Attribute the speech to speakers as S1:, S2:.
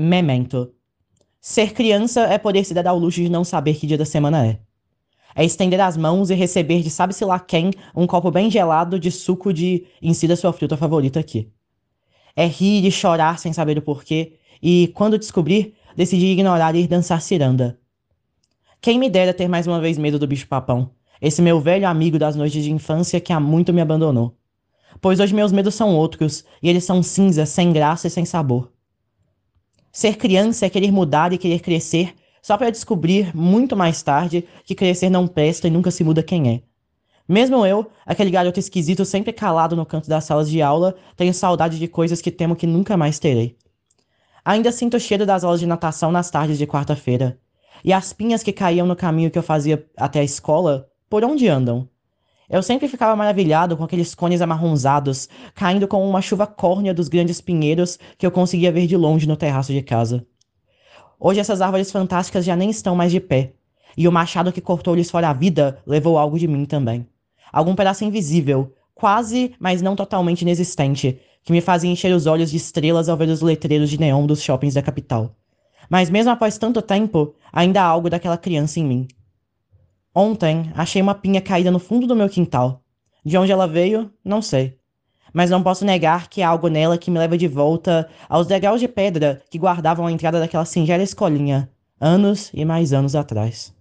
S1: Memento. Ser criança é poder se dar ao luxo de não saber que dia da semana é. É estender as mãos e receber de sabe-se lá quem um copo bem gelado de suco de insida sua fruta favorita aqui. É rir e chorar sem saber o porquê e, quando descobrir, decidir ignorar e ir dançar ciranda. Quem me dera ter mais uma vez medo do bicho-papão, esse meu velho amigo das noites de infância que há muito me abandonou. Pois hoje meus medos são outros, e eles são cinza, sem graça e sem sabor. Ser criança é querer mudar e querer crescer, só para descobrir muito mais tarde que crescer não presta e nunca se muda quem é. Mesmo eu, aquele garoto esquisito sempre calado no canto das salas de aula, tenho saudade de coisas que temo que nunca mais terei. Ainda sinto o cheiro das aulas de natação nas tardes de quarta-feira. E as pinhas que caíam no caminho que eu fazia até a escola, por onde andam? Eu sempre ficava maravilhado com aqueles cones amarronzados, caindo com uma chuva córnea dos grandes pinheiros que eu conseguia ver de longe no terraço de casa. Hoje essas árvores fantásticas já nem estão mais de pé, e o machado que cortou-lhes fora a vida levou algo de mim também. Algum pedaço invisível, quase, mas não totalmente inexistente, que me fazia encher os olhos de estrelas ao ver os letreiros de neon dos shoppings da capital. Mas mesmo após tanto tempo, ainda há algo daquela criança em mim. Ontem achei uma pinha caída no fundo do meu quintal. De onde ela veio, não sei. Mas não posso negar que há algo nela que me leva de volta aos degraus de pedra que guardavam a entrada daquela singela escolinha, anos e mais anos atrás.